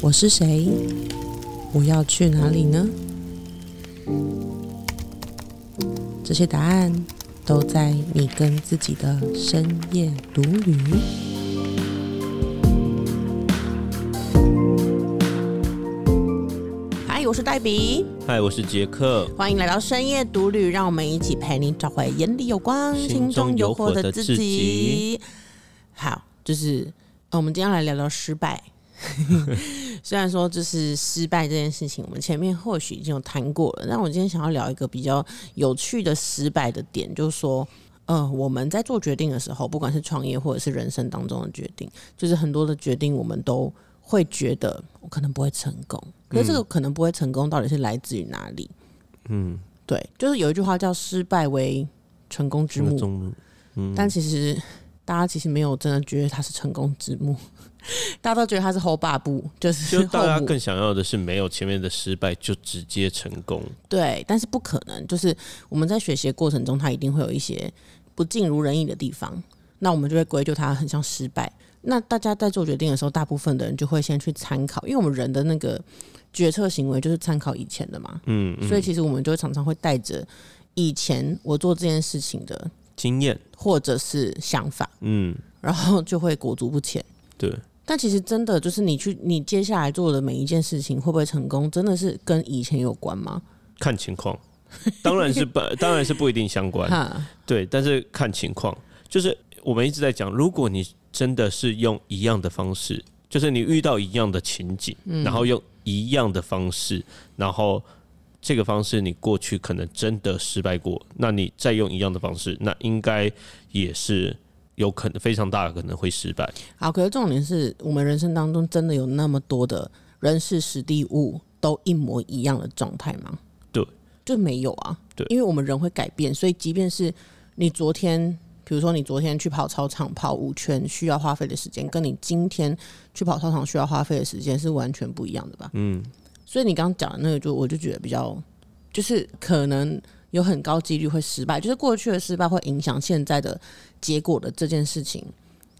我是谁？我要去哪里呢？这些答案都在你跟自己的深夜独旅。嗨，我是黛比，嗨，我是杰克，欢迎来到深夜独旅，让我们一起陪你找回眼里有光、心中有火的自己。好，就是呃我们今天来聊聊失败。虽然说就是失败这件事情，我们前面或许已经有谈过了，但我今天想要聊一个比较有趣的失败的点，就是说，呃，我们在做决定的时候，不管是创业或者是人生当中的决定，就是很多的决定，我们都会觉得我可能不会成功，可是这个可能不会成功，到底是来自于哪里？嗯，对，就是有一句话叫“失败为成功之母”，嗯，但其实大家其实没有真的觉得他是成功之母，大家都觉得他是后八步，就是就大家更想要的是没有前面的失败就直接成功，对，但是不可能，就是我们在学习的过程中，他一定会有一些不尽如人意的地方，那我们就会归咎他很像失败。那大家在做决定的时候，大部分的人就会先去参考，因为我们人的那个决策行为就是参考以前的嘛，嗯，嗯。所以其实我们就会常常会带着以前我做这件事情的经验，或者是想法，嗯，然后就会裹足不前。对，但其实真的就是你去你接下来做的每一件事情会不会成功，真的是跟以前有关吗？看情况，当然是不，当然是不一定相关，哈，对，但是看情况，就是我们一直在讲，如果你真的是用一样的方式，就是你遇到一样的情景，然后用一样的方式，然后这个方式你过去可能真的失败过，那你再用一样的方式，那应该也是有可能非常大的可能会失败。好，可是重点是我们人生当中真的有那么多的人事实地物都一模一样的状态吗？对，就没有啊。对因为我们人会改变，所以即便是你昨天，比如说你昨天去跑操场跑五圈需要花费的时间，跟你今天去跑操场需要花费的时间是完全不一样的吧？嗯，所以你刚刚讲的那个就，我就觉得比较，就是可能有很高几率会失败，就是过去的失败会影响现在的结果的这件事情，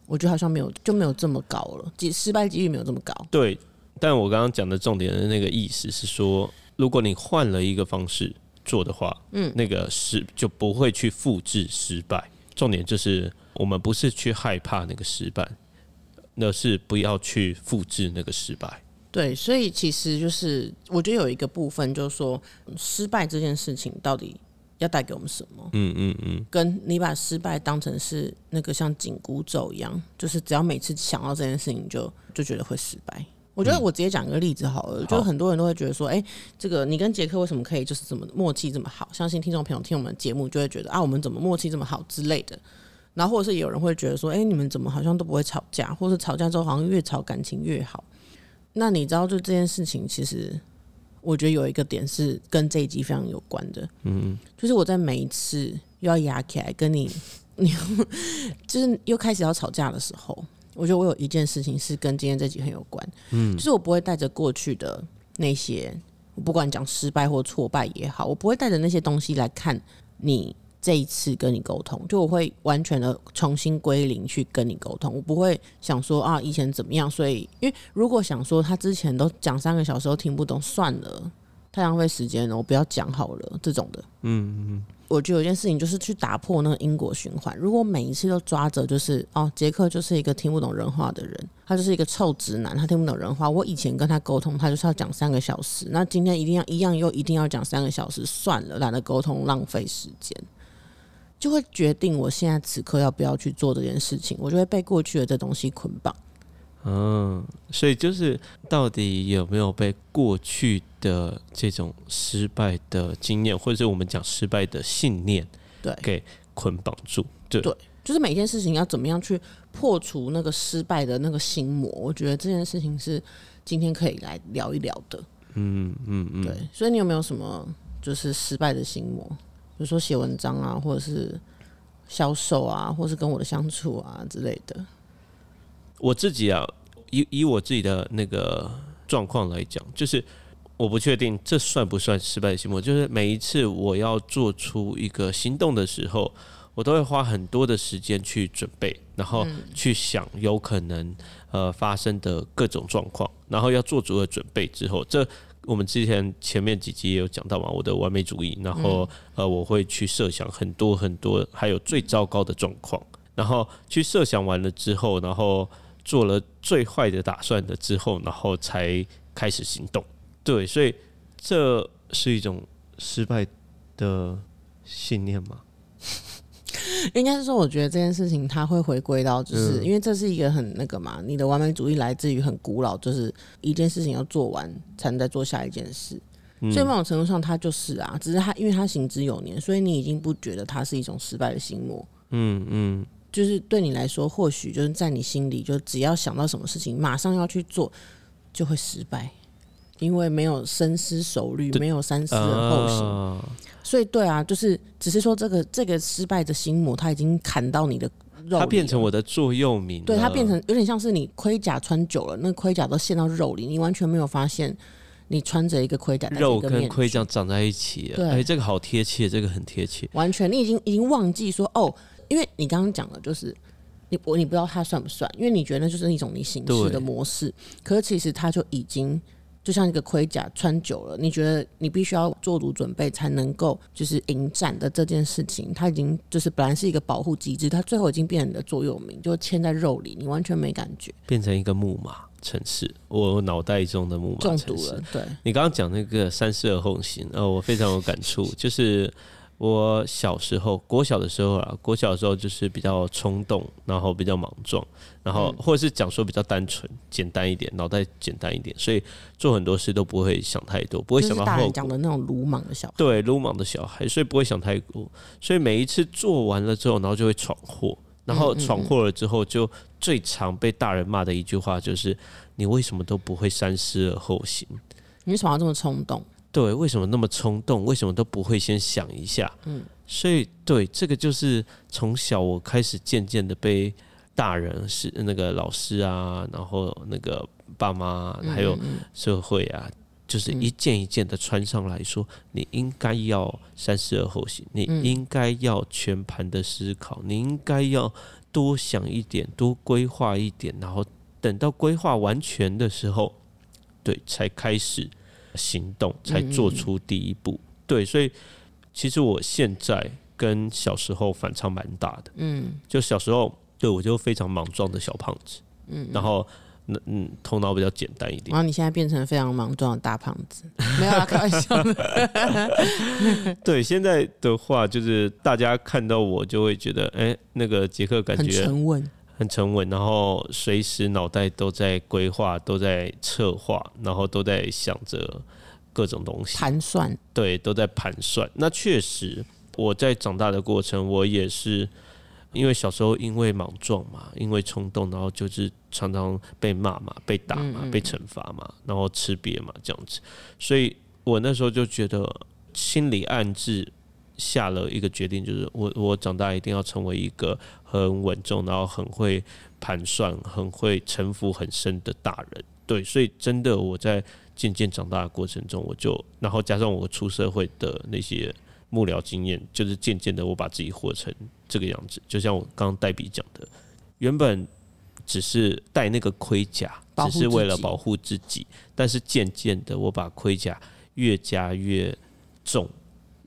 我觉得好像没有就没有这么高了，几失败几率没有这么高。对。但我刚刚讲的重点的那个意思是说，如果你换了一个方式做的话，嗯，那个失就不会去复制失败。重点就是我们不是去害怕那个失败，而是不要去复制那个失败。对，所以其实就是我觉得有一个部分就是说，失败这件事情到底要带给我们什么？嗯嗯嗯，跟你把失败当成是那个像紧箍咒一样，就是只要每次想到这件事情就就觉得会失败。我觉得我直接讲一个例子好了，就很多人都会觉得说，哎、这个你跟杰克为什么可以就是这么默契这么好？相信听众朋友听我们节目就会觉得啊，我们怎么默契这么好之类的。然后或者是有人会觉得说，哎、你们怎么好像都不会吵架，或者吵架之后好像越吵感情越好。那你知道，就这件事情，其实我觉得有一个点是跟这一集非常有关的，嗯，就是我在每一次又要压起来跟你，你就是又开始要吵架的时候，我觉得我有一件事情是跟今天这集很有关，嗯，就是我不会带着过去的那些，我不管讲失败或挫败也好，我不会带着那些东西来看你这一次跟你沟通，就我会完全的重新归零去跟你沟通，我不会想说啊以前怎么样，所以因为如果想说他之前都讲三个小时都听不懂，算了，太浪费时间了，我不要讲好了这种的。嗯嗯我觉得有一件事情就是去打破那个因果循环。如果每一次都抓着就是哦，杰克就是一个听不懂人话的人，他就是一个臭直男，他听不懂人话。我以前跟他沟通，他就是要讲三个小时，那今天一定要一样又一定要讲三个小时，算了，懒得沟通，浪费时间，就会决定我现在此刻要不要去做这件事情。我就会被过去的这东西捆绑。嗯，所以就是到底有没有被过去的这种失败的经验，或者是我们讲失败的信念对，给捆绑住？对对就是每件事情要怎么样去破除那个失败的那个心魔，我觉得这件事情是今天可以来聊一聊的。嗯嗯嗯，对，所以你有没有什么就是失败的心魔？比如说写文章啊，或者是销售啊，或是跟我的相处啊之类的。我自己啊，以以我自己的那个状况来讲，就是我不确定这算不算失败的心魔。就是每一次我要做出一个行动的时候，我都会花很多的时间去准备，然后去想有可能呃发生的各种状况，然后要做足了准备之后，这我们之前前面几集也有讲到嘛，我的完美主义，然后呃我会去设想很多很多，还有最糟糕的状况，然后去设想完了之后，然后做了最坏的打算的之后，然后才开始行动。对，所以这是一种失败的信念吗？应该是说，我觉得这件事情它会回归到，就是嗯因为这是一个很那个嘛，你的完美主义来自于很古老，就是一件事情要做完才能再做下一件事。嗯所以某种程度上，它就是啊，只是它因为它行之有年，所以你已经不觉得它是一种失败的心魔。嗯嗯，就是对你来说，或许就是在你心里，就只要想到什么事情，马上要去做，就会失败，因为没有深思熟虑，没有三思而后行。啊所以，对啊，就是只是说这个这个失败的心魔，它已经砍到你的肉，它变成我的座右铭，对它变成有点像是你盔甲穿久了，那盔甲都陷到肉里，你完全没有发现你穿着一个盔甲，肉跟盔甲长在一起了。对哎，这个好贴切，这个很贴切。完全你已经已经忘记说哦，因为你刚刚讲的就是你我你不知道它算不算，因为你觉得那就是一种你行事的模式，可是其实它就已经就像一个盔甲穿久了，你觉得你必须要做足准备才能够就是迎战的这件事情，它已经就是本来是一个保护机制，它最后已经变成你的座右铭，就嵌在肉里，你完全没感觉，变成一个木马城市，我脑袋中的木马中城市毒了。，对，你刚刚讲那个三思而后行，呃，我非常有感触。就是我小时候，国小的时候啊，国小的时候就是比较冲动，然后比较莽撞，然后或者是讲说比较单纯、简单一点，脑袋简单一点，所以做很多事都不会想太多，不会就是大想到后果。人讲的那种鲁莽的小孩，对，鲁莽的小孩，所以不会想太多，所以每一次做完了之后，然后就会闯祸，然后闯祸了之后，就最常被大人骂的一句话就是：你为什么都不会三思而后行？你为什么要这么冲动？对，为什么那么冲动？为什么都不会先想一下？嗯，所以对这个就是从小我开始渐渐的被大人是那个老师啊，然后那个爸妈啊、还有社会啊，就是一件一件的穿上来说，你应该要三思而后行，你应该要全盘的思考，你应该要多想一点，多规划一点，然后等到规划完全的时候，对，才开始行动，才做出第一步。对，所以其实我现在跟小时候反差蛮大的。嗯，就小时候，对我就非常莽撞的小胖子。嗯，然后嗯嗯，头脑比较简单一点然。后你现在变成非常莽撞的大胖子，没有啦，开玩笑的。对，现在的话就是大家看到我就会觉得，哎、那个杰克感很觉沉稳，很沉稳，然后随时脑袋都在规划，都在策划，然后都在想着各种东西。盘算，对，都在盘算。那确实，我在长大的过程，我也是因为小时候因为莽撞嘛，因为冲动，然后就是常常被骂嘛，被打嘛，被惩罚嘛，然后吃瘪嘛，这样子。所以我那时候就觉得心里暗自下了一个决定，就是我我长大一定要成为一个很稳重，然后很会盘算、很会城府很深的大人。对，所以真的我在渐渐长大的过程中，我就然后加上我出社会的那些幕僚经验，就是渐渐的我把自己活成这个样子。就像我刚刚黛比讲的，原本只是戴那个盔甲，只是为了保护自己，但是渐渐的我把盔甲越加越重，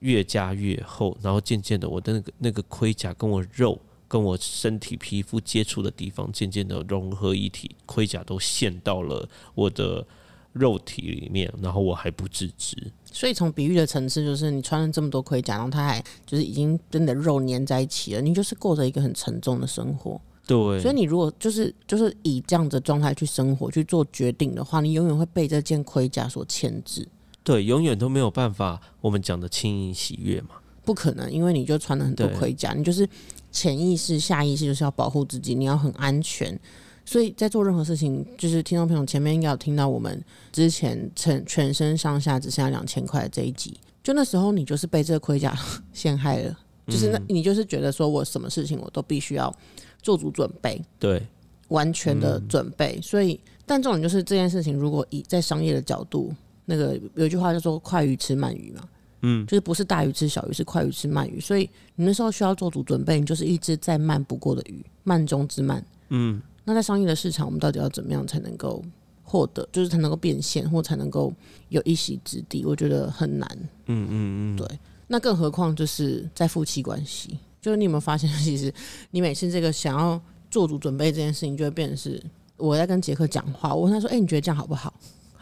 越加越厚，然后渐渐的我的那个那个盔甲跟我肉。跟我身体皮肤接触的地方渐渐的融合一体，盔甲都陷到了我的肉体里面，然后我还不自知。所以从比喻的层次，就是你穿了这么多盔甲，然后它还就是已经跟你的肉粘在一起了，你就是过着一个很沉重的生活。对，所以你如果就是就是以这样的状态去生活、去做决定的话，你永远会被这件盔甲所牵制。对，永远都没有办法我们讲的轻盈喜悦嘛。不可能，因为你就穿了很多盔甲，你就是潜意识、下意识就是要保护自己，你要很安全。所以在做任何事情，就是听众朋友前面应该有听到我们之前全全身上下只剩下两千块的这一集，就那时候你就是被这个盔甲 陷害了，就是那你就是觉得说我什么事情我都必须要做足准备，对，完全的准备。所以，但重点就是这件事情，如果以在商业的角度，那个有一句话叫做“快鱼吃慢鱼”嘛，嗯，就是不是大鱼吃小鱼，是快鱼吃慢鱼，所以你那时候需要做足准备，你就是一只再慢不过的鱼，慢中之慢。嗯，那在商业的市场，我们到底要怎么样才能够获得，就是才能够变现，或才能够有一席之地？我觉得很难。嗯嗯嗯，对。那更何况就是在夫妻关系，就是你有没有发现，其实你每次这个想要做足准备这件事情，就会变成是我在跟杰克讲话，我问他说：“哎，你觉得这样好不好？”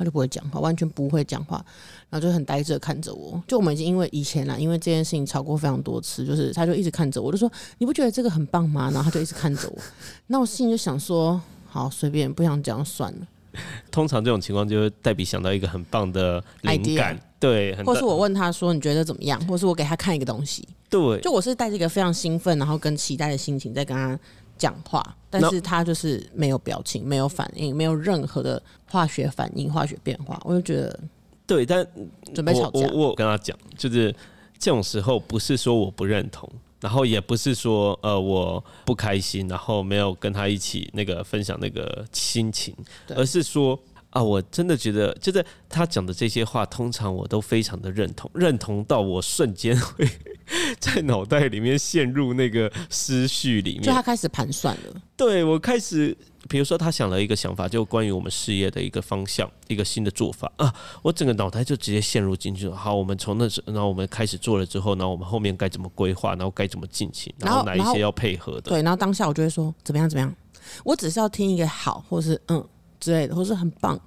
他就不会讲话，完全不会讲话，然后就很呆滞的看着我。就我们已经因为以前啦，因为这件事情吵过非常多次，就是他就一直看着我，就说：“你不觉得这个很棒吗？”然后他就一直看着我。那我心里就想说：“好，随便，不想讲算了。”通常这种情况就会代笔想到一个很棒的灵感，对，或是我问他说：“你觉得怎么样？”或是我给他看一个东西，对，就我是带着一个非常兴奋，然后跟期待的心情在跟他讲话，但是他就是没有表情，没有反应，没有任何的化学反应、化学变化，我就觉得对，但准备吵架。我我跟他讲，就是这种时候不是说我不认同。然后也不是说呃我不开心，然后没有跟他一起那个分享那个心情，而是说啊，我真的觉得就是他讲的这些话，通常我都非常的认同，认同到我瞬间会 在脑袋里面陷入那个思绪里面，就他开始盘算了，对我开始。比如说，他想了一个想法，就关于我们事业的一个方向，一个新的做法啊，我整个脑袋就直接陷入进去了。好，我们从那时，然后我们开始做了之后，然后我们后面该怎么规划，然后该怎么进行，然后哪一些要配合的。对，然后当下我就会说怎么样怎么样，我只是要听一个好，或是嗯之类的，或是很棒，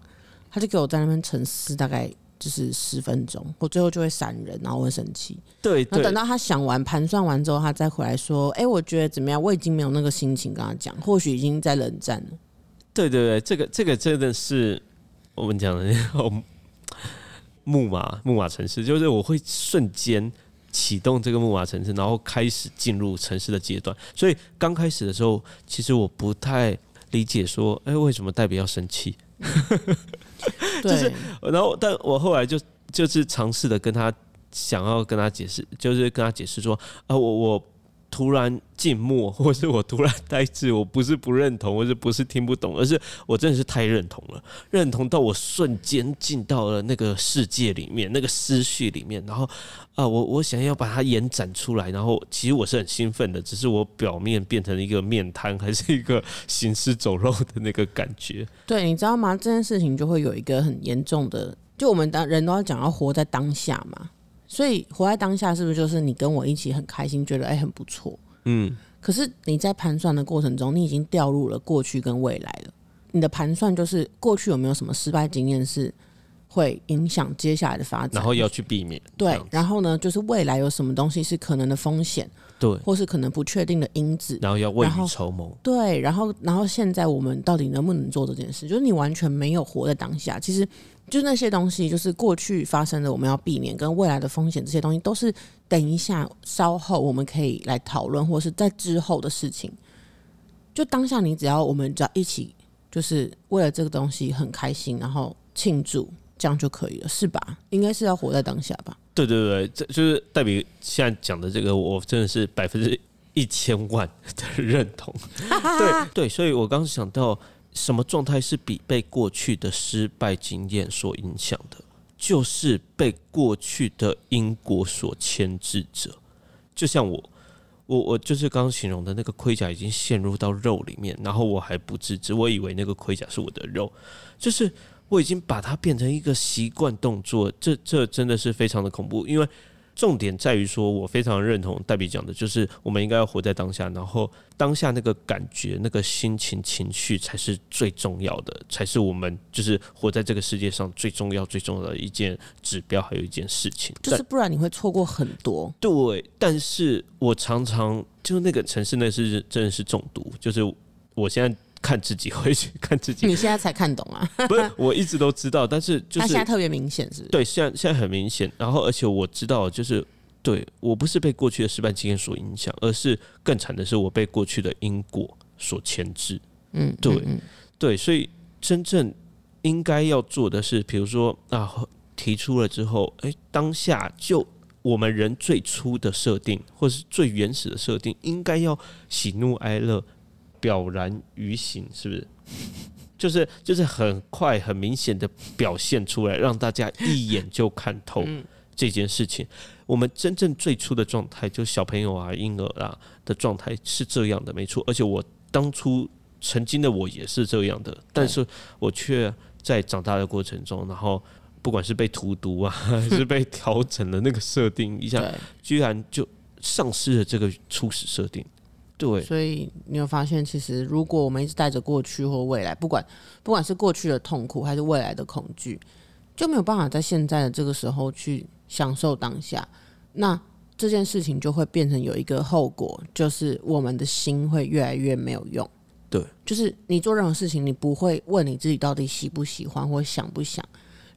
他就给我在那边沉思，大概。就是十分钟，我最后就会闪人，然后会生气。对，然后等到他想完、盘算完之后，他再回来说：“哎，我觉得怎么样？”我已经没有那个心情跟他讲，或许已经在冷战了。对对对，这个这个真的是我们讲的那 种木马木马城市，就是我会瞬间启动这个木马城市，然后开始进入城市的阶段。所以刚开始的时候，其实我不太理解说：“哎，为什么代表要生气？” 就是，然后，但我后来就就是尝试的跟他想要跟他解释，就是跟他解释说，啊，我我突然静默，或是我突然呆滞，我不是不认同，或是不是听不懂，而是我真的是太认同了，认同到我瞬间进到了那个世界里面，那个思绪里面，然后啊，我我想要把它延展出来，然后其实我是很兴奋的，只是我表面变成一个面瘫，还是一个行尸走肉的那个感觉。对，你知道吗？这件事情就会有一个很严重的，就我们当人都要讲要活在当下嘛。所以活在当下是不是就是你跟我一起很开心，觉得哎很不错？嗯。可是你在盘算的过程中，你已经掉入了过去跟未来了。你的盘算就是过去有没有什么失败经验是会影响接下来的发展，然后要去避免。对，然后呢，就是未来有什么东西是可能的风险，对，或是可能不确定的因子，然后要未雨绸缪。对，然后然后现在我们到底能不能做这件事？就是你完全没有活在当下，其实。就那些东西，就是过去发生的，我们要避免跟未来的风险，这些东西都是等一下稍后我们可以来讨论，或是在之后的事情。就当下，你只要我们只要一起，就是为了这个东西很开心，然后庆祝，这样就可以了，是吧？应该是要活在当下吧？对对对，这就是代表现在讲的这个，我真的是百分之一千万的认同。对对，所以我刚想到。什么状态是比被过去的失败经验所影响的？就是被过去的因果所牵制着。就像我，我，我就是刚刚形容的那个盔甲已经陷入到肉里面，然后我还不自知，我以为那个盔甲是我的肉，就是我已经把它变成一个习惯动作。这这真的是非常的恐怖，因为。重点在于说，我非常认同戴比讲的，就是我们应该要活在当下，然后当下那个感觉、那个心情、情绪才是最重要的，才是我们就是活在这个世界上最重要、最重要的一件指标，还有一件事情。就是不然你会错过很多。对，但是我常常就那个城市，那是真的是中毒。就是我现在。看自己回去 看自己，你现在才看懂啊？不是，我一直都知道，但是就是现在特别明显，是？对，现在现在很明显。然后，而且我知道，就是对我不是被过去的失败经验所影响，而是更惨的是我被过去的因果所牵制。嗯，对，对，所以真正应该要做的是，比如说啊，提出了之后，哎，当下就我们人最初的设定，或是最原始的设定，应该要喜怒哀乐。表然于形，是不是？就是就是很快、很明显的表现出来，让大家一眼就看透，这件事情。我们真正最初的状态，就小朋友啊、婴儿啊的状态是这样的，没错。而且我当初曾经的我也是这样的，但是我却在长大的过程中，然后不管是被荼毒啊，还是被调整了那个设定一下，居然就丧失了这个初始设定。对，所以你有发现，其实如果我们一直带着过去或未来，不管不管是过去的痛苦还是未来的恐惧，就没有办法在现在的这个时候去享受当下。那这件事情就会变成有一个后果，就是我们的心会越来越没有用。对，就是你做任何事情，你不会问你自己到底喜不喜欢或想不想，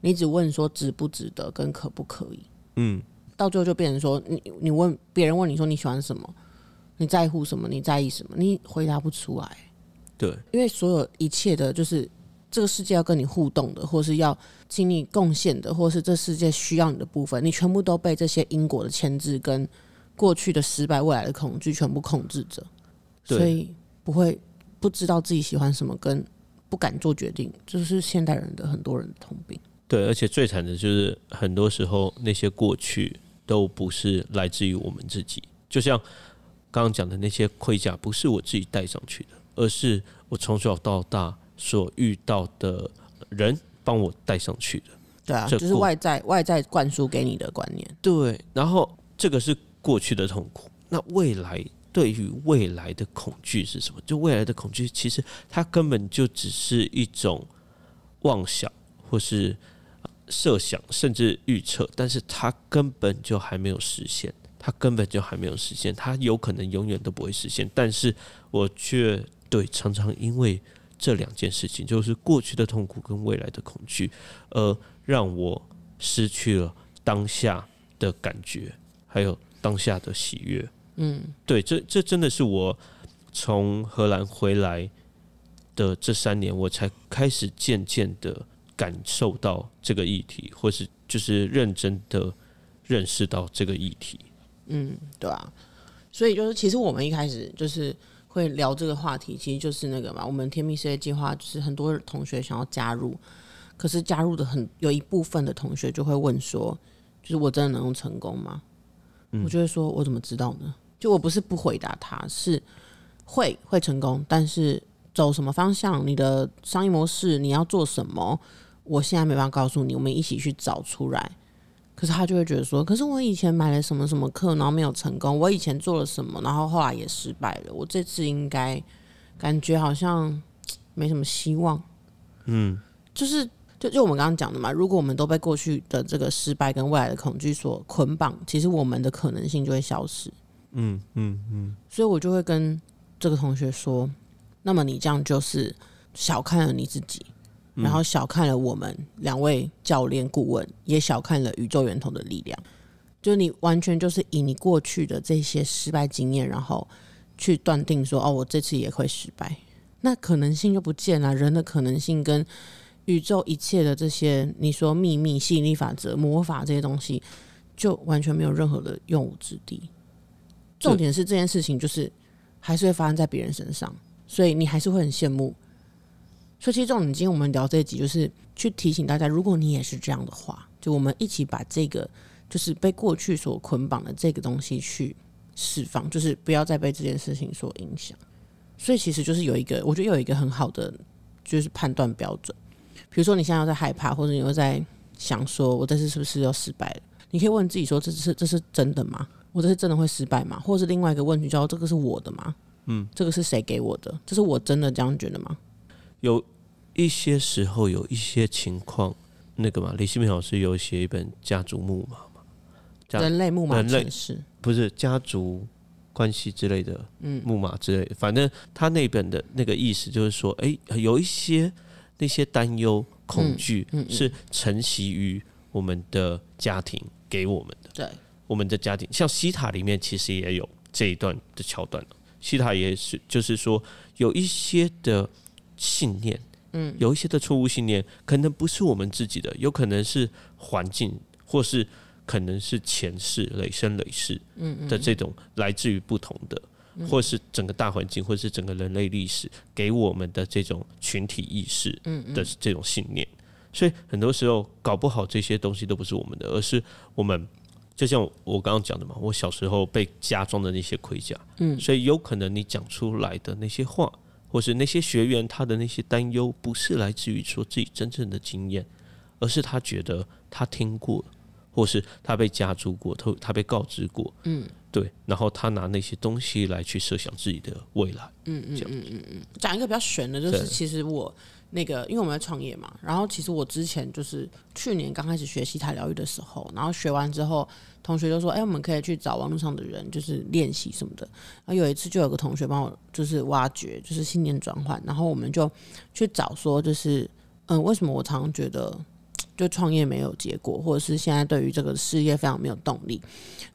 你只问说值不值得跟可不可以。嗯，到最后就变成说，你你问别人问你说你喜欢什么，你在乎什么，你在意什么，你回答不出来，对，因为所有一切的，就是这个世界要跟你互动的，或是要请你贡献的，或是这世界需要你的部分，你全部都被这些因果的牵制跟过去的失败、未来的恐惧全部控制着，对。所以不会不知道自己喜欢什么，跟不敢做决定，这是现代人的很多人的通病。对，而且最惨的就是很多时候那些过去都不是来自于我们自己，就像刚刚讲的那些盔甲，不是我自己带上去的，而是我从小到大所遇到的人帮我带上去的。对啊，就是外在外在灌输给你的观念。对，然后这个是过去的痛苦，那未来对于未来的恐惧是什么？就未来的恐惧，其实它根本就只是一种妄想，或是呃设想，甚至预测，但是它根本就还没有实现，它根本就还没有实现，它有可能永远都不会实现。但是我却对常常因为这两件事情，就是过去的痛苦跟未来的恐惧，而让我失去了当下的感觉，还有当下的喜悦。嗯，对，这这真的是我从荷兰回来的这三年，我才开始渐渐的感受到这个议题，或是就是认真的认识到这个议题。嗯，对啊，所以就是其实我们一开始就是会聊这个话题，其实就是那个嘛，我们天命事业计划就是很多同学想要加入，可是加入的很有一部分的同学就会问说，就是我真的能够成功吗？我就会说，我怎么知道呢？就我不是不回答他，是会会成功，但是走什么方向，你的商业模式，你要做什么，我现在没办法告诉你，我们一起去找出来。可是他就会觉得说，可是我以前买了什么什么课，然后没有成功，我以前做了什么，然后后来也失败了，我这次应该感觉好像没什么希望。嗯，就是就就我们刚刚讲的嘛，如果我们都被过去的这个失败跟未来的恐惧所捆绑，其实我们的可能性就会消失。嗯嗯嗯，所以我就会跟这个同学说，那么你这样就是小看了你自己，然后小看了我们两位教练顾问，也小看了宇宙源头的力量。就你完全就是以你过去的这些失败经验，然后去断定说，哦，我这次也会失败，那可能性就不见了。人的可能性跟宇宙一切的这些，你说秘密、吸引力法则、魔法这些东西，就完全没有任何的用武之地。重点是这件事情就是还是会发生在别人身上，所以你还是会很羡慕。所以其实重点，今天我们聊这一集就是去提醒大家，如果你也是这样的话，就我们一起把这个就是被过去所捆绑的这个东西去释放，就是不要再被这件事情所影响。所以其实就是有一个，我觉得有一个很好的就是判断标准。比如说你现在又在害怕，或者你又在想说，我这次是不是要失败了？你可以问自己说，这是这是真的吗？我这是真的会失败吗？或者是另外一个问题叫这个是我的吗？嗯，这个是谁给我的？这是我真的这样觉得吗？有一些时候有一些情况，那个嘛，李希明老师有写一本《家族木马》嘛，人类木马人类城市，不是家族关系之类的，嗯。木马之类的，反正他那本的那个意思就是说，哎，有一些那些担忧、恐惧是承袭于我们的家庭给我们的。对，我们的家庭，像西塔里面其实也有这一段的桥段西塔也是，就是说有一些的信念，嗯，有一些的错误信念，可能不是我们自己的，有可能是环境，或是可能是前世累生累世，嗯的这种来自于不同的，或是整个大环境，或是整个人类历史给我们的这种群体意识的这种信念。所以很多时候搞不好这些东西都不是我们的，而是我们就像我刚刚讲的嘛，我小时候被加装的那些盔甲，嗯，所以有可能你讲出来的那些话，或是那些学员他的那些担忧，不是来自于说自己真正的经验，而是他觉得他听过。或是他被加注过，他他被告知过，嗯，对，然后他拿那些东西来去设想自己的未来，嗯嗯嗯嗯嗯。讲一个比较悬的，就是其实我那个，因为我们在创业嘛，然后其实我之前就是去年刚开始学西塔疗愈的时候，然后学完之后，同学就说，哎，我们可以去找网络上的人，就是练习什么的。然后有一次就有个同学帮我，就是挖掘，就是信念转换，然后我们就去找说，就是嗯，为什么我常常觉得。就创业没有结果，或者是现在对于这个事业非常没有动力，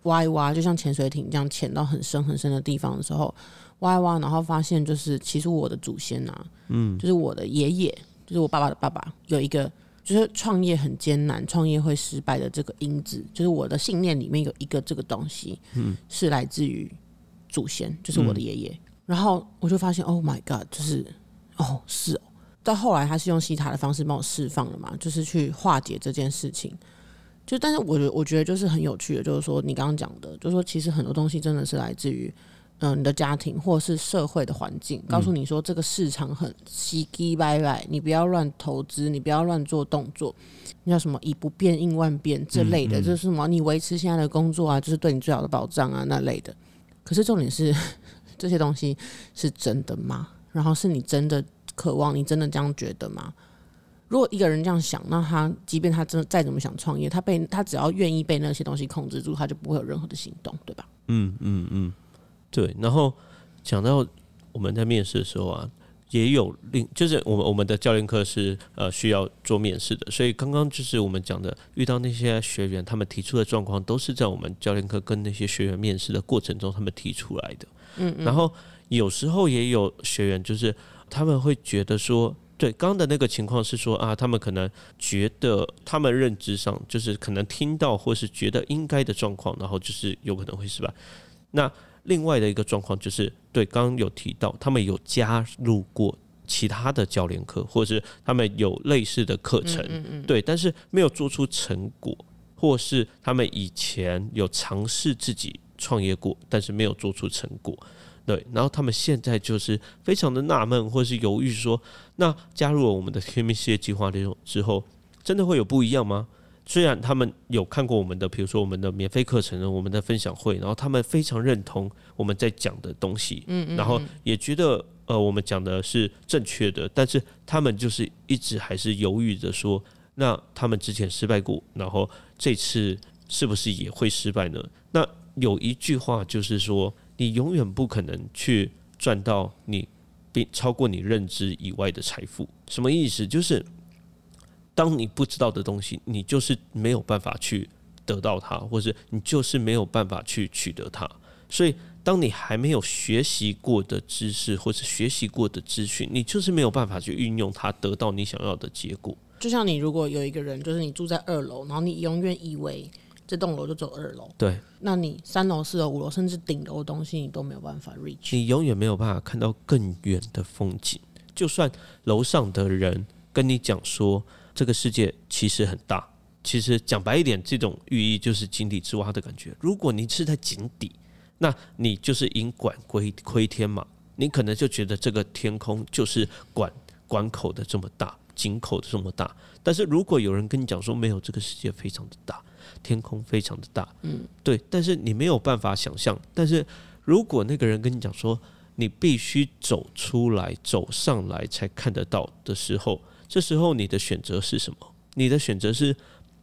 挖一挖，就像潜水艇这样潜到很深很深的地方的时候，挖一挖，然后发现就是其实我的祖先啊，嗯，就是我的爷爷，就是我爸爸的爸爸，有一个就是创业很艰难，创业会失败的这个因子，就是我的信念里面有一个这个东西，嗯，是来自于祖先，就是我的爷爷。然后我就发现，Oh my God，就是哦，是哦。到后来，他是用西塔的方式帮我释放了嘛，就是去化解这件事情。就但是，我觉我觉得就是很有趣的，就是说你刚刚讲的，就是说其实很多东西真的是来自于嗯你的家庭或是社会的环境，告诉你说这个市场很稀奇歪歪，你不要乱投资，你不要乱做动作。你要什么以不变应万变这类的，就是什么你维持现在的工作啊，就是对你最好的保障啊那类的。可是重点是 这些东西是真的吗？然后是你真的？渴望你真的这样觉得吗？如果一个人这样想，那他即便他真的再怎么想创业，他被他只要愿意被那些东西控制住，他就不会有任何的行动，对吧？嗯嗯嗯，对。然后讲到我们在面试的时候啊，也有另就是我们我们的教练课是呃需要做面试的，所以刚刚就是我们讲的遇到那些学员，他们提出的状况都是在我们教练课跟那些学员面试的过程中他们提出来的。嗯嗯。然后有时候也有学员就是。他们会觉得说，对，刚刚的那个情况是说啊，他们可能觉得他们认知上就是可能听到或是觉得应该的状况，然后就是有可能会失败。那另外的一个状况就是，对，刚刚有提到他们有加入过其他的教练课，或者是他们有类似的课程，对，但是没有做出成果，或是他们以前有尝试自己创业过，但是没有做出成果。对，然后他们现在就是非常的纳闷，或是犹豫，说那加入了我们的天命事业计划的之后，真的会有不一样吗？虽然他们有看过我们的，比如说我们的免费课程、我们的分享会，然后他们非常认同我们在讲的东西，嗯嗯，然后也觉得呃我们讲的是正确的，但是他们就是一直还是犹豫着说，那他们之前失败过，然后这次是不是也会失败呢？那有一句话就是说。你永远不可能去赚到你并超过你认知以外的财富，什么意思？就是当你不知道的东西，你就是没有办法去得到它，或者你就是没有办法去取得它。所以，当你还没有学习过的知识或是学习过的资讯，你就是没有办法去运用它，得到你想要的结果。就像你如果有一个人，就是你住在二楼，然后你永远以为。这栋楼就走二楼，对，那你三楼、四楼、五楼，甚至顶楼的东西，你都没有办法 reach，你永远没有办法看到更远的风景。就算楼上的人跟你讲说，这个世界其实很大，其实讲白一点，这种寓意就是井底之蛙的感觉。如果你是在井底，那你就是引管窥窥天嘛，你可能就觉得这个天空就是管管口的这么大，井口的这么大。但是如果有人跟你讲说，没有，这个世界非常的大。天空非常的大，嗯，对，但是你没有办法想象。但是如果那个人跟你讲说，你必须走出来、走上来才看得到的时候，这时候你的选择是什么？你的选择是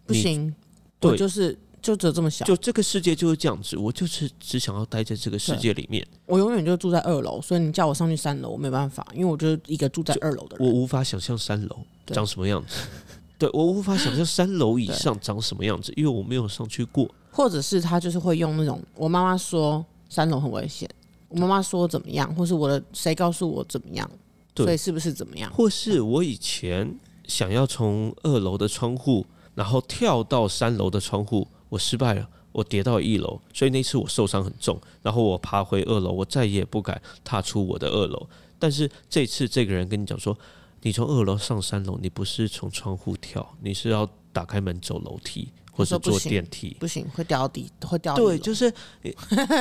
不行，对，就是就只有这么想，就这个世界就是这样子。我就是只想要待在这个世界里面，我永远就住在二楼，所以你叫我上去三楼，我没办法，因为我就是一个住在二楼的人，我无法想象三楼长什么样子。对我无法想象三楼以上长什么样子，因为我没有上去过。或者是他就是会用那种，我妈妈说三楼很危险，我妈妈说怎么样，或是我的谁告诉我怎么样，所以是不是怎么样？或是我以前想要从二楼的窗户，然后跳到三楼的窗户，我失败了，我跌到一楼，所以那次我受伤很重，然后我爬回二楼，我再也不敢踏出我的二楼。但是这次这个人跟你讲说。你从二楼上三楼，你不是从窗户跳，你是要打开门走楼梯，或是坐电梯，不行，会掉底，会掉。对，就是你，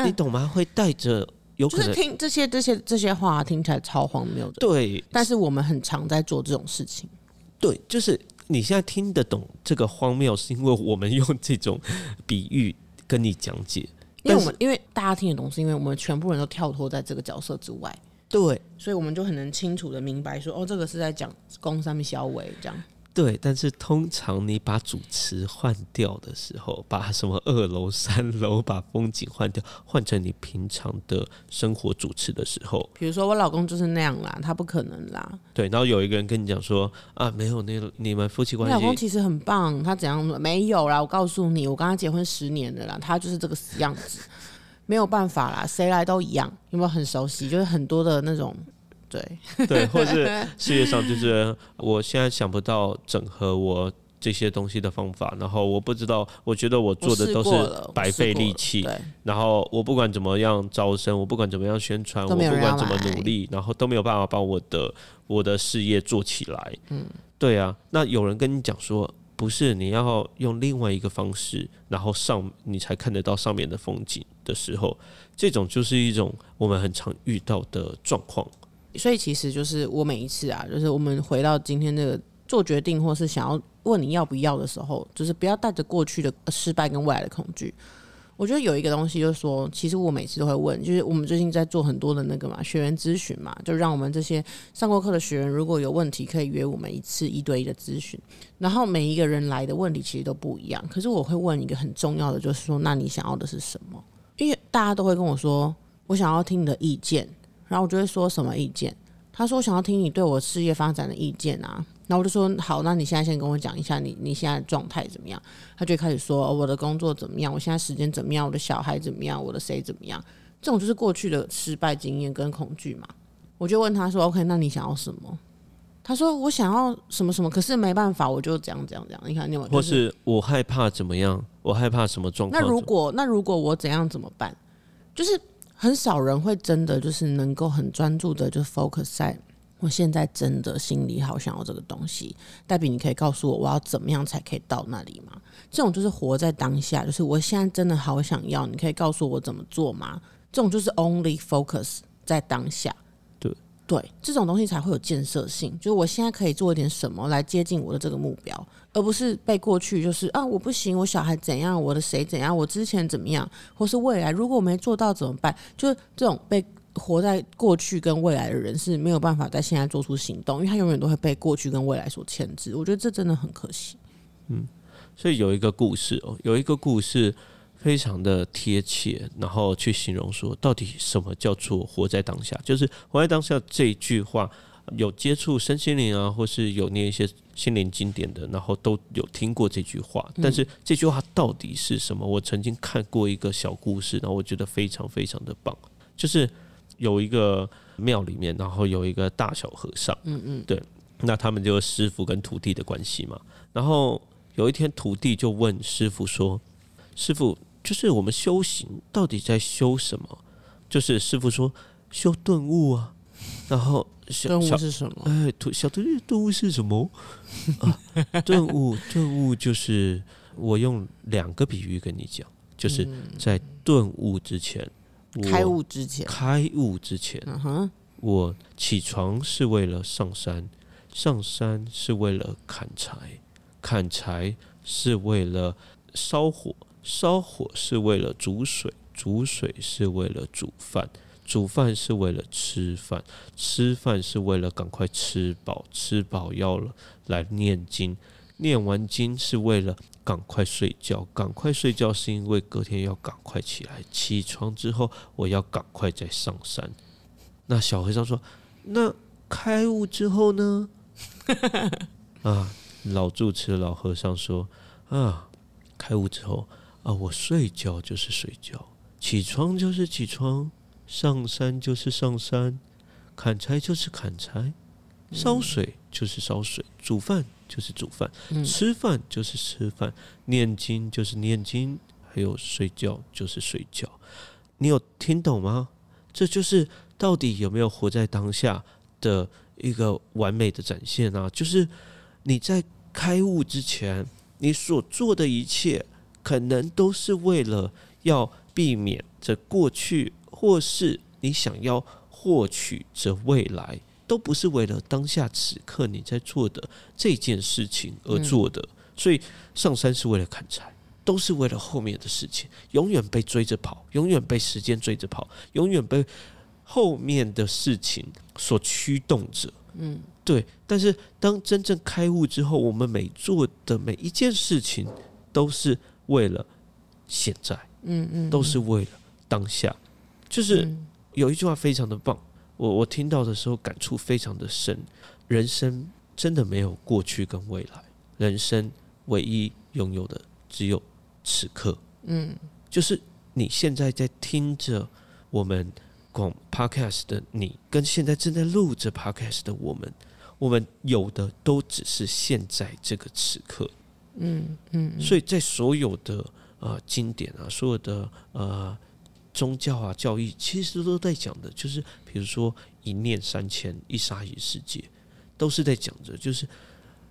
你懂吗？会带着有可能听这些这些这些话听起来超荒谬的。对，但是我们很常在做这种事情。对，就是你现在听得懂这个荒谬，是因为我们用这种比喻跟你讲解。因为我们因为大家听得懂，是因为我们全部人都跳脱在这个角色之外。对，所以我们就很能清楚的明白说，哦，这个是在讲宫上面小伟这样。对，但是通常你把主持换掉的时候，把什么二楼、三楼，把风景换掉，换成你平常的生活主持的时候，比如说我老公就是那样啦，他不可能啦。对，然后有一个人跟你讲说啊，没有，那你们夫妻关系，老公其实很棒，他怎样？没有啦，我告诉你，我跟他结婚十年了啦，他就是这个死样子。没有办法啦，谁来都一样。有没有很熟悉？就是很多的那种，对对，或是事业上就是我现在想不到整合我这些东西的方法，然后我不知道，我觉得我做的都是白费力气。然后我不管怎么样招生，我不管怎么样宣传，我不管怎么努力，然后都没有办法把我的我的事业做起来。嗯，对啊。那有人跟你讲说。不是你要用另外一个方式，然后上你才看得到上面的风景的时候，这种就是一种我们很常遇到的状况。所以其实就是我每一次啊，就是我们回到今天这个做决定，或是想要问你要不要的时候，就是不要带着过去的失败跟未来的恐惧。我觉得有一个东西，就是说，其实我每次都会问，就是我们最近在做很多的那个嘛，学员咨询嘛，就让我们这些上过课的学员，如果有问题，可以约我们一次一对一的咨询。然后每一个人来的问题其实都不一样，可是我会问一个很重要的，就是说，那你想要的是什么？因为大家都会跟我说，我想要听你的意见，然后我就会说什么意见？他说想要听你对我事业发展的意见啊。然后我就说好，那你现在先跟我讲一下你你现在状态怎么样？他就开始说我的工作怎么样，我现在时间怎么样，我的小孩怎么样，我的谁怎么样？这种就是过去的失败经验跟恐惧嘛。我就问他说：“OK，那你想要什么？”他说：“我想要什么什么，可是没办法，我就这样这样这样。你看，你或是我害怕怎么样？我害怕什么状况？那如果那如果我怎样怎么办？就是很少人会真的就是能够很专注的就 focus 在。我现在真的心里好想要这个东西，代比，你可以告诉我我要怎么样才可以到那里吗？这种就是活在当下，就是我现在真的好想要，你可以告诉我怎么做吗？这种就是 only focus 在当下，对，这种东西才会有建设性。就是我现在可以做一点什么来接近我的这个目标，而不是被过去就是啊我不行，我小孩怎样，我的谁怎样，我之前怎么样，或是未来如果我没做到怎么办？就是这种被。活在过去跟未来的人是没有办法在现在做出行动，因为他永远都会被过去跟未来所牵制。我觉得这真的很可惜。嗯，所以有一个故事哦，有一个故事非常的贴切，然后去形容说，到底什么叫做活在当下？就是活在当下这一句话，有接触身心灵啊，或是有念一些心灵经典的，然后都有听过这句话。但是这句话到底是什么？我曾经看过一个小故事，然后我觉得非常非常的棒，就是。有一个庙里面，然后有一个大小和尚，嗯嗯，对，那他们就是师傅跟徒弟的关系嘛。然后有一天，徒弟就问师傅说：“师傅，就是我们修行到底在修什么？”就是师傅说：“修顿悟啊。”然后顿悟是什么？哎，徒小徒弟，顿悟是什么？顿悟，顿悟就是我用两个比喻跟你讲，就是在顿悟之前。开悟之前，开悟之前，我起床是为了上山，上山是为了砍柴，砍柴是为了烧火，烧火是为了煮水，煮水是为了煮饭，煮饭是为了吃饭，吃饭是为了赶快吃饱，吃饱要了来念经。念完经是为了赶快睡觉，赶快睡觉是因为隔天要赶快起来。起床之后，我要赶快再上山。那小和尚说：“那开悟之后呢？” 啊，老住持老和尚说：“啊，开悟之后啊，我睡觉就是睡觉，起床就是起床，上山就是上山，砍柴就是砍柴，烧水就是烧水，煮饭。”就是煮饭，吃饭就是吃饭，念经就是念经，还有睡觉就是睡觉。你有听懂吗？这就是到底有没有活在当下？的一个完美的展现啊，就是你在开悟之前，你所做的一切，可能都是为了要避免这过去，或是你想要获取这未来，都不是为了当下此刻你在做的这件事情而做的。所以上山是为了砍柴，都是为了后面的事情，永远被追着跑，永远被时间追着跑，永远被后面的事情所驱动着。嗯，对。但是当真正开悟之后，我们每做的每一件事情都是为了现在，嗯嗯，都是为了当下。就是有一句话非常的棒，我我听到的时候感触非常的深。人生真的没有过去跟未来，人生。唯一拥有的只有此刻，嗯，就是你现在在听着我们广 podcast 的你，跟现在正在录着 podcast 的我们，我们有的都只是现在这个此刻，嗯嗯，所以在所有的呃经典啊，所有的呃宗教啊教义，其实都在讲的，就是比如说一念三千，一沙一世界，都是在讲着，就是。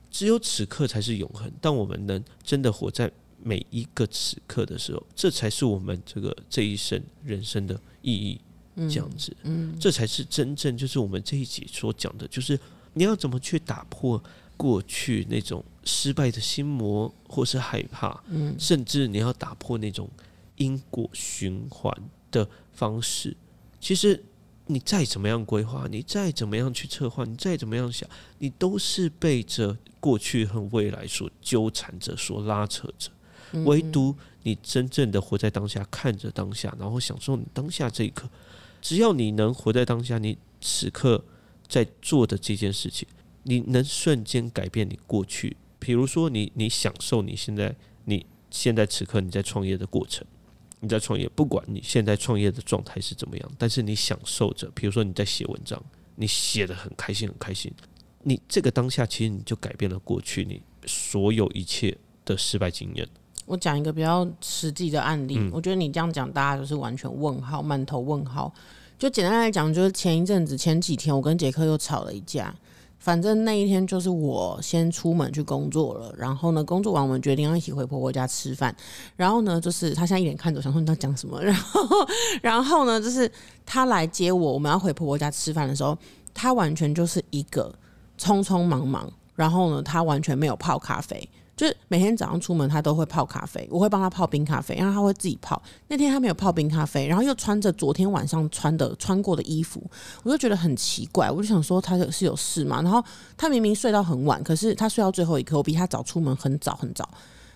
只有此刻才是永恒。当我们能真的活在每一个此刻的时候，这才是我们这个这一生人生的意义。这样子，嗯，这才是真正就是我们这一集所讲的，就是你要怎么去打破过去那种失败的心魔，或是害怕，嗯，甚至你要打破那种因果循环的方式。其实。你再怎么样规划，你再怎么样去策划，你再怎么样想，你都是被着过去和未来所纠缠着、所拉扯着。唯独你真正的活在当下，看着当下，然后享受你当下这一刻。只要你能活在当下，你此刻在做的这件事情，你能瞬间改变你过去。比如说，你你享受你现在你现在此刻你在创业的过程。你在创业，不管你现在创业的状态是怎么样，但是你享受着，比如说你在写文章，你写的很开心，很开心。你这个当下，其实你就改变了过去你所有一切的失败经验。我讲一个比较实际的案例，我觉得你这样讲，大家就是完全问号，满头问号。就简单来讲，就是前一阵子、前几天，我跟杰克又吵了一架。反正那一天就是我先出门去工作了，然后呢，工作完我们决定要一起回婆婆家吃饭。然后呢，就是他现在一脸看着我，想说你在讲什么？然后，然后呢，就是他来接我，我们要回婆婆家吃饭的时候，他完全就是一个匆匆忙忙，然后呢，他完全没有泡咖啡。就是每天早上出门，他都会泡咖啡，我会帮他泡冰咖啡，然后他会自己泡。那天他没有泡冰咖啡，然后又穿着昨天晚上穿的穿过的衣服，我就觉得很奇怪，我就想说他是有事嘛。然后他明明睡到很晚，可是他睡到最后一刻，我比他早出门很早很早，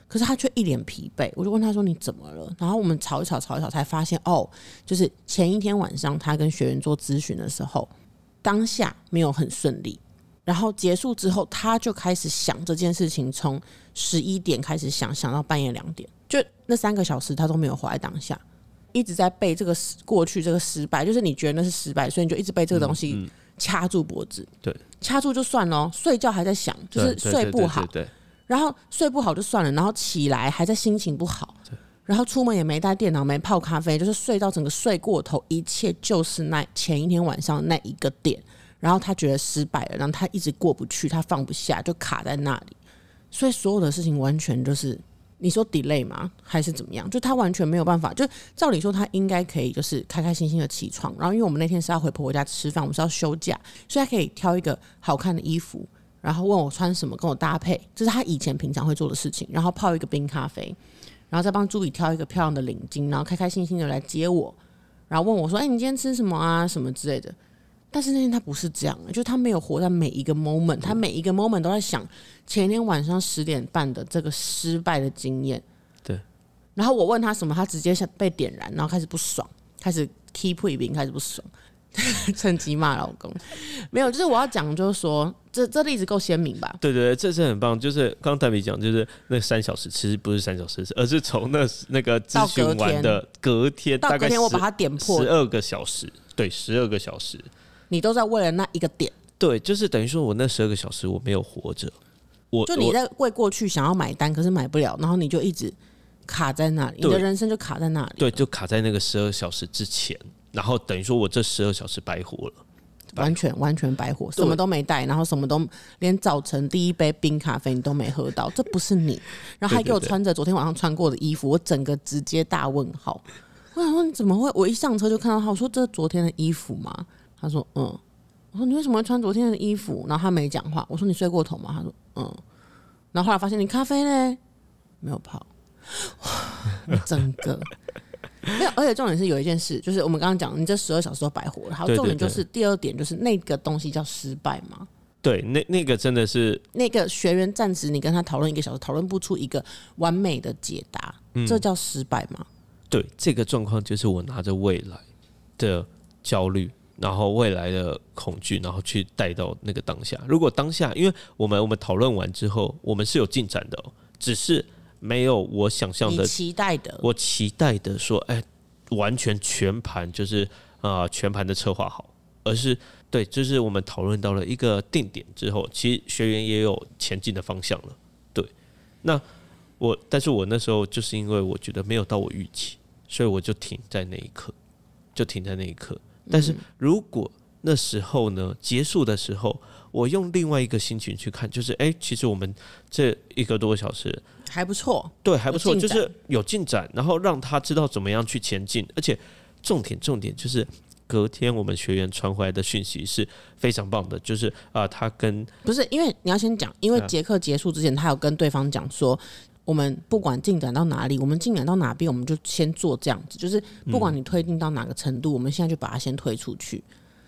可是他却一脸疲惫。我就问他说你怎么了？然后我们吵一吵吵一吵，才发现哦，就是前一天晚上他跟学员做咨询的时候，当下没有很顺利。然后结束之后，他就开始想这件事情，从十一点开始想，想到半夜两点，就那三个小时他都没有活在当下，一直在背这个过去这个失败，就是你觉得那是失败，所以你就一直被这个东西掐住脖子。对，掐住就算了，睡觉还在想，就是睡不好。对，然后睡不好就算了，然后起来还在心情不好。然后出门也没带电脑，没泡咖啡，就是睡到整个睡过头，一切就是那前一天晚上那一个点。然后他觉得失败了，然后他一直过不去，他放不下，就卡在那里。所以所有的事情完全就是你说 delay 吗？还是怎么样？就他完全没有办法。就照理说他应该可以，就是开开心心的起床。然后因为我们那天是要回婆婆家吃饭，我们是要休假，所以他可以挑一个好看的衣服，然后问我穿什么跟我搭配，这是他以前平常会做的事情。然后泡一个冰咖啡，然后再帮助理挑一个漂亮的领巾，然后开开心心的来接我，然后问我说：“哎，你今天吃什么啊？什么之类的。”但是那天他不是这样，就他没有活在每一个 moment，他每一个 moment 都在想前一天晚上十点半的这个失败的经验。对。然后我问他什么，他直接被点燃，然后开始不爽，开始 keep 一兵，开始不爽，趁机骂老公。没有，就是我要讲，就是说这这例子够鲜明吧？对对对，这是很棒。就是刚刚戴比讲，就是那三小时其实不是三小时，而是从那那个咨询完的隔天，到隔天我把它点破十二个小时，对，十二个小时。你都在为了那一个点，对，就是等于说我那十二个小时我没有活着，我就你在为过去想要买单，可是买不了，然后你就一直卡在那里，你的人生就卡在那里，对，就卡在那个十二小时之前，然后等于说我这十二小时白活了，完全完全白活，什么都没带，然后什么都连早晨第一杯冰咖啡你都没喝到，这不是你。然后还给我穿着昨天晚上穿过的衣服，我整个直接大问号。我想说你怎么会？我一上车就看到他，我说这是昨天的衣服吗？他说嗯。我说你为什么会穿昨天的衣服？然后他没讲话。我说你睡过头吗？他说嗯。然后后来发现你咖啡呢没有泡，哇，整个。没有，而且重点是有一件事，就是我们刚刚讲，你这十二小时都白活了。好，重点就是第二点，就是那个东西叫失败嘛。对，那那个真的是那个学员暂时你跟他讨论一个小时，讨论不出一个完美的解答，这叫失败吗？对，这个状况就是我拿着未来的焦虑，然后未来的恐惧，然后去带到那个当下。如果当下，因为我们我们讨论完之后，我们是有进展的，只是。没有我想象的期待的，我期待的说，哎，完全全盘就是啊，全盘的策划好，而是对，就是我们讨论到了一个定点之后，其实学员也有前进的方向了。对，那我，但是我那时候就是因为我觉得没有到我预期，所以我就停在那一刻，就停在那一刻。但是如果那时候呢，结束的时候，我用另外一个心情去看，就是哎，其实我们这一个多小时。还不错，对，还不错，就是有进展，然后让他知道怎么样去前进，而且重点重点就是隔天我们学员传回来的讯息是非常棒的，就是啊，他跟不是因为你要先讲，因为杰克结束之前，他有跟对方讲说，我们不管进展到哪里，我们进展到哪边，我们就先做这样子，就是不管你推进到哪个程度，我们现在就把它先推出去。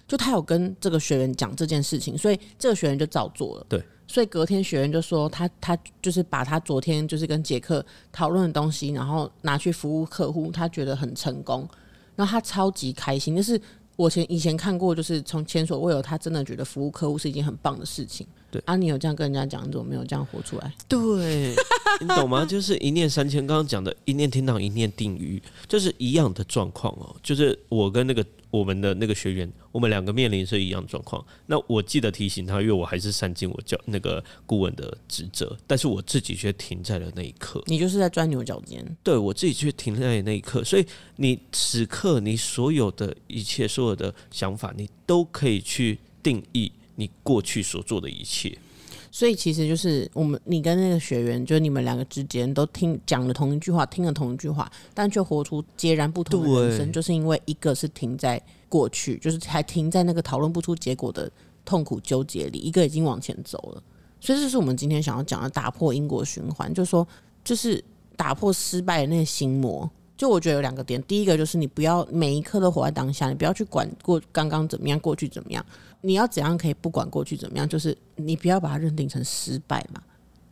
就他有跟这个学员讲这件事情，所以这个学员就照做了。对。所以隔天学员就说他他就是把他昨天就是跟杰克讨论的东西，然后拿去服务客户，他觉得很成功，然后他超级开心。就是我前以前看过，就是从前所未有，他真的觉得服务客户是一件很棒的事情。对，啊，你有这样跟人家讲，你怎么没有这样活出来？对，你懂吗？就是一念三千，刚刚讲的一念天堂，一念地狱，就是一样的状况哦。就是我跟那个。我们的那个学员，我们两个面临是一样状况。那我记得提醒他，因为我还是善尽我教那个顾问的职责，但是我自己却停在了那一刻。你就是在钻牛角尖。对我自己却停在那一刻，所以你此刻你所有的一切、所有的想法，你都可以去定义你过去所做的一切。所以其实就是我们，你跟那个学员，就是你们两个之间都听讲了同一句话，听了同一句话，但却活出截然不同的人生，就是因为一个是停在过去，就是还停在那个讨论不出结果的痛苦纠结里，一个已经往前走了。所以这是我们今天想要讲的，打破因果循环，就是说，就是打破失败的那个心魔。就我觉得有两个点，第一个就是你不要每一刻都活在当下，你不要去管过刚刚怎么样，过去怎么样。你要怎样可以不管过去怎么样？就是你不要把它认定成失败嘛。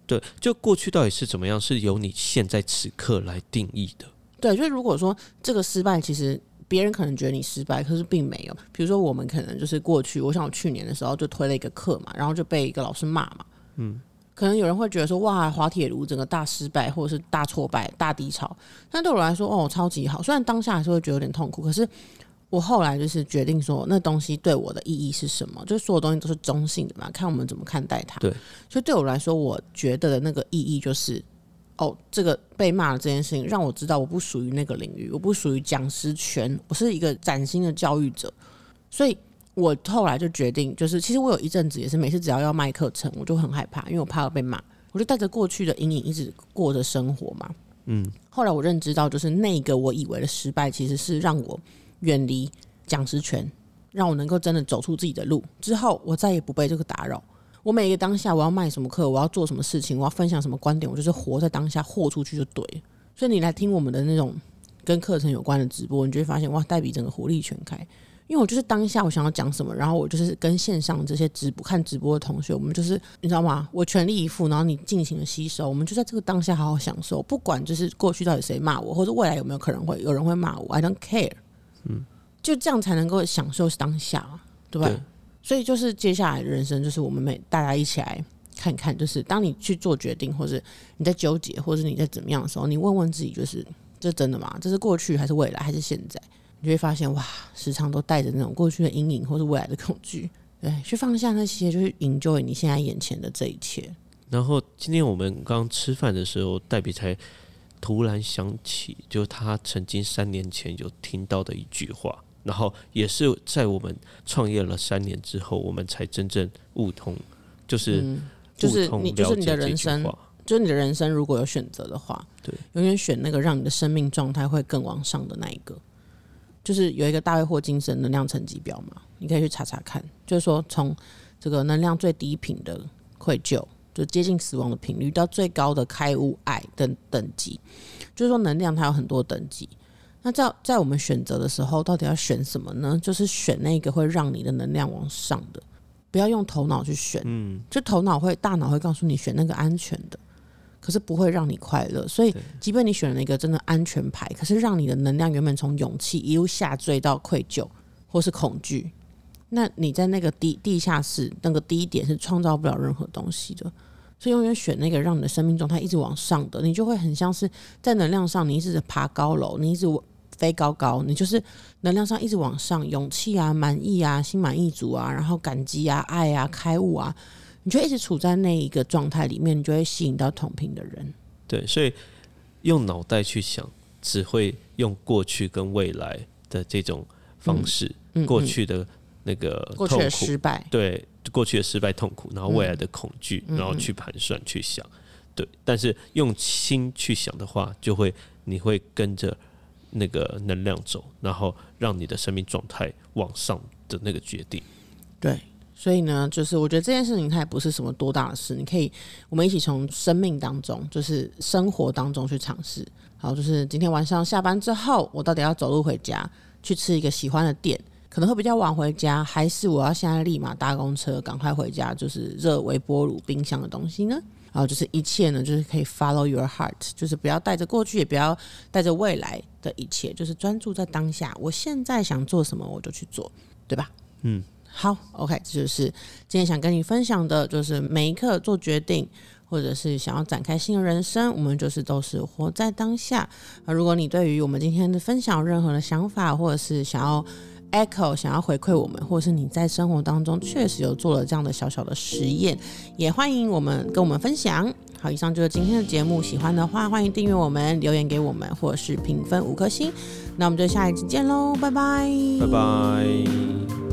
对，就过去到底是怎么样，是由你现在此刻来定义的。对，就是如果说这个失败，其实别人可能觉得你失败，可是并没有。比如说我们可能就是过去，我想我去年的时候就推了一个课嘛，然后就被一个老师骂嘛。嗯。可能有人会觉得说，哇，滑铁卢整个大失败，或者是大挫败、大低潮。但对我来说，哦，超级好。虽然当下还是会觉得有点痛苦，可是。我后来就是决定说，那东西对我的意义是什么？就是所有东西都是中性的嘛，看我们怎么看待它。对，所以对我来说，我觉得的那个意义就是，哦，这个被骂的这件事情，让我知道我不属于那个领域，我不属于讲师圈，我是一个崭新的教育者。所以我后来就决定，就是其实我有一阵子也是，每次只要要卖课程，我就很害怕，因为我怕被骂，我就带着过去的阴影一直过着生活嘛。嗯，后来我认知到，就是那个我以为的失败，其实是让我。远离讲师权，让我能够真的走出自己的路。之后，我再也不被这个打扰。我每一个当下，我要卖什么课，我要做什么事情，我要分享什么观点，我就是活在当下，豁出去就对。所以，你来听我们的那种跟课程有关的直播，你就会发现，哇，黛比整个活力全开。因为我就是当下我想要讲什么，然后我就是跟线上这些直播看直播的同学，我们就是你知道吗？我全力以赴，然后你进行了吸收，我们就在这个当下好好享受。不管就是过去到底谁骂我，或者未来有没有可能会有人会骂我，I don't care。嗯，就这样才能够享受当下，对吧？所以就是接下来的人生，就是我们每大家一起来看看，就是当你去做决定，或者你在纠结，或者你在怎么样的时候，你问问自己，就是这真的吗？这是过去还是未来还是现在？你就会发现，哇，时常都带着那种过去的阴影，或是未来的恐惧。对，去放下那些，就是 enjoy 你现在眼前的这一切。然后今天我们刚吃饭的时候，黛比才。突然想起，就他曾经三年前有听到的一句话，然后也是在我们创业了三年之后，我们才真正悟通，就是就是你就是你的人生就是你的人生如果有选择的话，对，永远选那个让你的生命状态会更往上的那一个。就是有一个大卫霍金森能量层级表嘛，你可以去查查看。就是说，从这个能量最低频的愧疚，就接近死亡的频率，到最高的开悟爱等等级，就是说能量它有很多等级。那在在我们选择的时候，到底要选什么呢？就是选那个会让你的能量往上的，不要用头脑去选。嗯，就头脑会、大脑会告诉你选那个安全的，可是不会让你快乐。所以，即便你选了一个真的安全牌，可是让你的能量原本从勇气一路下坠到愧疚或是恐惧，那你在那个地地下室那个低点是创造不了任何东西的。所以，永远选那个让你的生命状态一直往上的，你就会很像是在能量上，你一直爬高楼，你一直飞高高，你就是能量上一直往上，勇气啊、满意啊、心满意足啊，然后感激啊、爱啊、开悟啊，你就一直处在那一个状态里面，你就会吸引到同频的人。对，所以用脑袋去想，只会用过去跟未来的这种方式，嗯过去的那个过去的失败，对过去的失败痛苦，然后未来的恐惧，然后去盘算去想，对。但是用心去想的话，就会你会跟着那个能量走，然后让你的生命状态往上的那个决定。对。所以呢，就是我觉得这件事情它也不是什么多大的事，你可以我们一起从生命当中，就是生活当中去尝试。好，就是今天晚上下班之后，我到底要走路回家，去吃一个喜欢的店，可能会比较晚回家，还是我要现在立马搭公车赶快回家，就是热微波炉、冰箱的东西呢？然后就是一切呢，就是可以 follow your heart，就是不要带着过去，也不要带着未来的一切，就是专注在当下。我现在想做什么，我就去做，对吧？嗯，好，OK，这就是今天想跟你分享的，就是每一刻做决定，或者是想要展开新的人生，我们就是都是活在当下。啊，如果你对于我们今天的分享有任何的想法，或者是想要 echo 想要回馈我们，或是你在生活当中确实有做了这样的小小的实验，也欢迎我们跟我们分享。好，以上就是今天的节目，喜欢的话欢迎订阅我们，留言给我们，或是评分五颗星。那我们就下一期见喽，拜拜，拜拜。